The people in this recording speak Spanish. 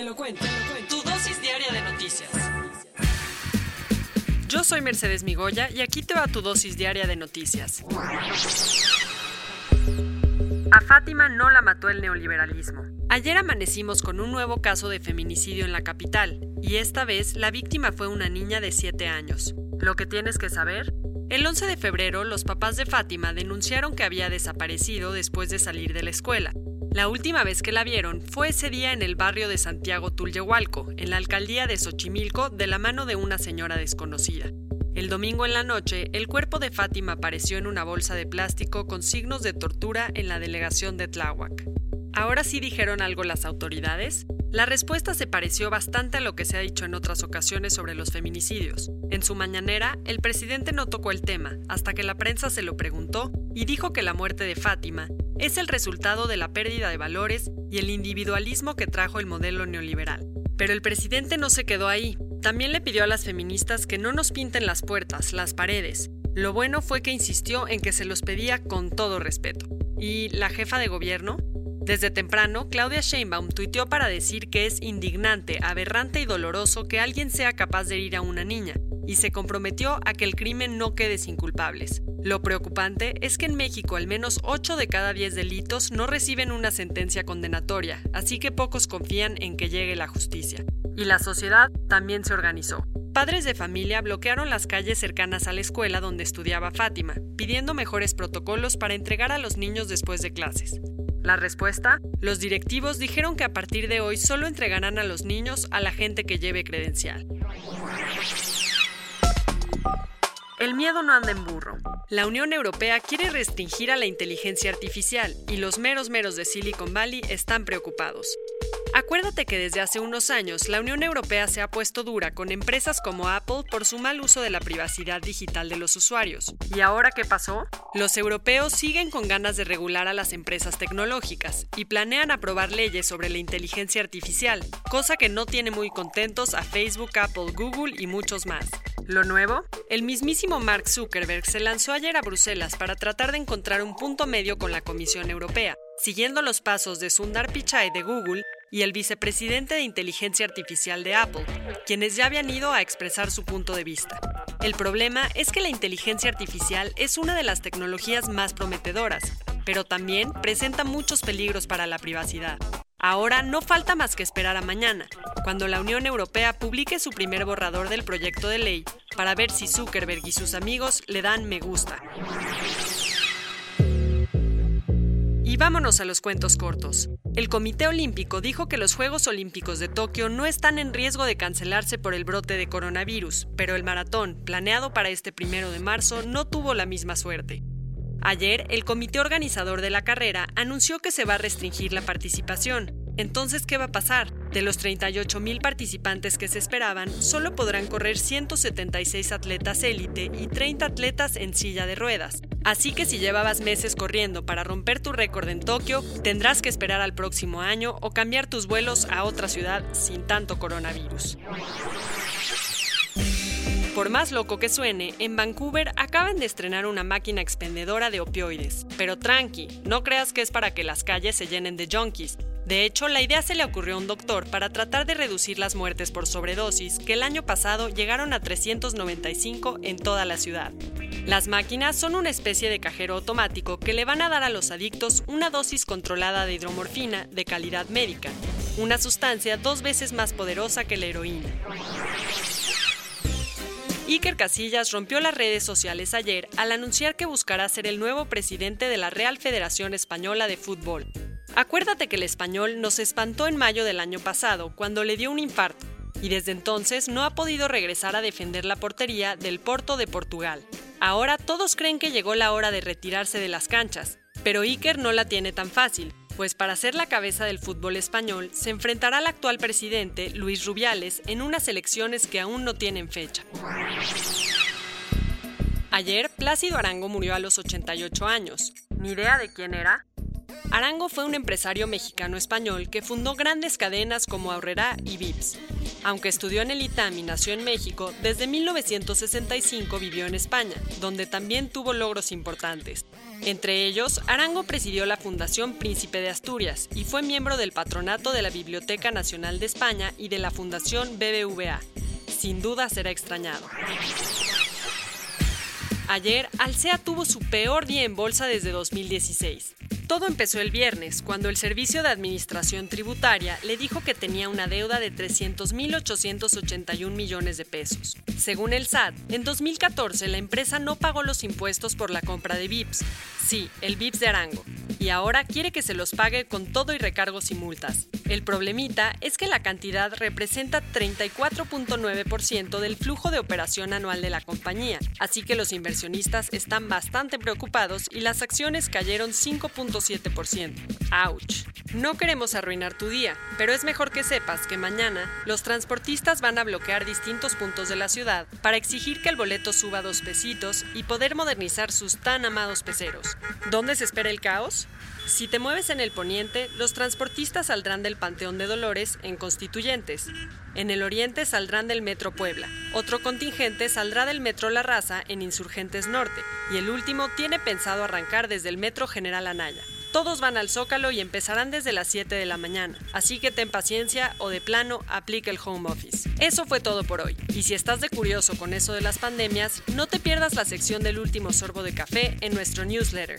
Te lo cuento. Tu dosis diaria de noticias. Yo soy Mercedes Migoya y aquí te va tu dosis diaria de noticias. A Fátima no la mató el neoliberalismo. Ayer amanecimos con un nuevo caso de feminicidio en la capital, y esta vez la víctima fue una niña de 7 años. Lo que tienes que saber, el 11 de febrero los papás de Fátima denunciaron que había desaparecido después de salir de la escuela. La última vez que la vieron fue ese día en el barrio de Santiago Tulyehualco, en la alcaldía de Xochimilco, de la mano de una señora desconocida. El domingo en la noche, el cuerpo de Fátima apareció en una bolsa de plástico con signos de tortura en la delegación de Tláhuac. ¿Ahora sí dijeron algo las autoridades? La respuesta se pareció bastante a lo que se ha dicho en otras ocasiones sobre los feminicidios. En su mañanera, el presidente no tocó el tema, hasta que la prensa se lo preguntó y dijo que la muerte de Fátima es el resultado de la pérdida de valores y el individualismo que trajo el modelo neoliberal. Pero el presidente no se quedó ahí. También le pidió a las feministas que no nos pinten las puertas, las paredes. Lo bueno fue que insistió en que se los pedía con todo respeto. ¿Y la jefa de gobierno? Desde temprano, Claudia Sheinbaum tuiteó para decir que es indignante, aberrante y doloroso que alguien sea capaz de herir a una niña, y se comprometió a que el crimen no quede sin culpables. Lo preocupante es que en México al menos 8 de cada 10 delitos no reciben una sentencia condenatoria, así que pocos confían en que llegue la justicia. Y la sociedad también se organizó. Padres de familia bloquearon las calles cercanas a la escuela donde estudiaba Fátima, pidiendo mejores protocolos para entregar a los niños después de clases. La respuesta, los directivos dijeron que a partir de hoy solo entregarán a los niños a la gente que lleve credencial. El miedo no anda en burro. La Unión Europea quiere restringir a la inteligencia artificial y los meros meros de Silicon Valley están preocupados. Acuérdate que desde hace unos años la Unión Europea se ha puesto dura con empresas como Apple por su mal uso de la privacidad digital de los usuarios. ¿Y ahora qué pasó? Los europeos siguen con ganas de regular a las empresas tecnológicas y planean aprobar leyes sobre la inteligencia artificial, cosa que no tiene muy contentos a Facebook, Apple, Google y muchos más. ¿Lo nuevo? El mismísimo Mark Zuckerberg se lanzó ayer a Bruselas para tratar de encontrar un punto medio con la Comisión Europea, siguiendo los pasos de Sundar Pichai de Google y el vicepresidente de inteligencia artificial de Apple, quienes ya habían ido a expresar su punto de vista. El problema es que la inteligencia artificial es una de las tecnologías más prometedoras, pero también presenta muchos peligros para la privacidad. Ahora no falta más que esperar a mañana, cuando la Unión Europea publique su primer borrador del proyecto de ley para ver si Zuckerberg y sus amigos le dan me gusta. Vámonos a los cuentos cortos. El Comité Olímpico dijo que los Juegos Olímpicos de Tokio no están en riesgo de cancelarse por el brote de coronavirus, pero el maratón, planeado para este primero de marzo, no tuvo la misma suerte. Ayer, el comité organizador de la carrera anunció que se va a restringir la participación. Entonces, ¿qué va a pasar? De los 38 mil participantes que se esperaban, solo podrán correr 176 atletas élite y 30 atletas en silla de ruedas. Así que si llevabas meses corriendo para romper tu récord en Tokio, tendrás que esperar al próximo año o cambiar tus vuelos a otra ciudad sin tanto coronavirus. Por más loco que suene, en Vancouver acaban de estrenar una máquina expendedora de opioides. Pero tranqui, no creas que es para que las calles se llenen de junkies. De hecho, la idea se le ocurrió a un doctor para tratar de reducir las muertes por sobredosis, que el año pasado llegaron a 395 en toda la ciudad. Las máquinas son una especie de cajero automático que le van a dar a los adictos una dosis controlada de hidromorfina de calidad médica, una sustancia dos veces más poderosa que la heroína. Iker Casillas rompió las redes sociales ayer al anunciar que buscará ser el nuevo presidente de la Real Federación Española de Fútbol. Acuérdate que el español nos espantó en mayo del año pasado, cuando le dio un infarto, y desde entonces no ha podido regresar a defender la portería del Porto de Portugal. Ahora todos creen que llegó la hora de retirarse de las canchas, Pero Iker no la tiene tan fácil, pues para ser la cabeza del fútbol español se enfrentará al actual presidente, Luis Rubiales, en unas elecciones que aún no tienen fecha. Ayer, Plácido Arango murió a los 88 años. Ni idea de quién era, Arango fue un empresario mexicano-español que fundó grandes cadenas como Aurrera y Vips. Aunque estudió en el ITAM y nació en México, desde 1965 vivió en España, donde también tuvo logros importantes. Entre ellos, Arango presidió la Fundación Príncipe de Asturias y fue miembro del patronato de la Biblioteca Nacional de España y de la Fundación BBVA. Sin duda será extrañado. Ayer, Alsea tuvo su peor día en bolsa desde 2016. Todo empezó el viernes, cuando el Servicio de Administración Tributaria le dijo que tenía una deuda de 300.881 millones de pesos. Según el SAT, en 2014 la empresa no pagó los impuestos por la compra de VIPs. Sí, el VIPs de Arango. Y ahora quiere que se los pague con todo y recargos y multas. El problemita es que la cantidad representa 34.9% del flujo de operación anual de la compañía, así que los inversionistas están bastante preocupados y las acciones cayeron 5.5%. 7%. ¡Auch! No queremos arruinar tu día, pero es mejor que sepas que mañana los transportistas van a bloquear distintos puntos de la ciudad para exigir que el boleto suba dos pesitos y poder modernizar sus tan amados peceros. ¿Dónde se espera el caos? Si te mueves en el poniente, los transportistas saldrán del Panteón de Dolores en Constituyentes. En el oriente saldrán del Metro Puebla. Otro contingente saldrá del Metro La Raza en Insurgentes Norte. Y el último tiene pensado arrancar desde el Metro General Anaya. Todos van al Zócalo y empezarán desde las 7 de la mañana, así que ten paciencia o de plano aplica el home office. Eso fue todo por hoy, y si estás de curioso con eso de las pandemias, no te pierdas la sección del último sorbo de café en nuestro newsletter.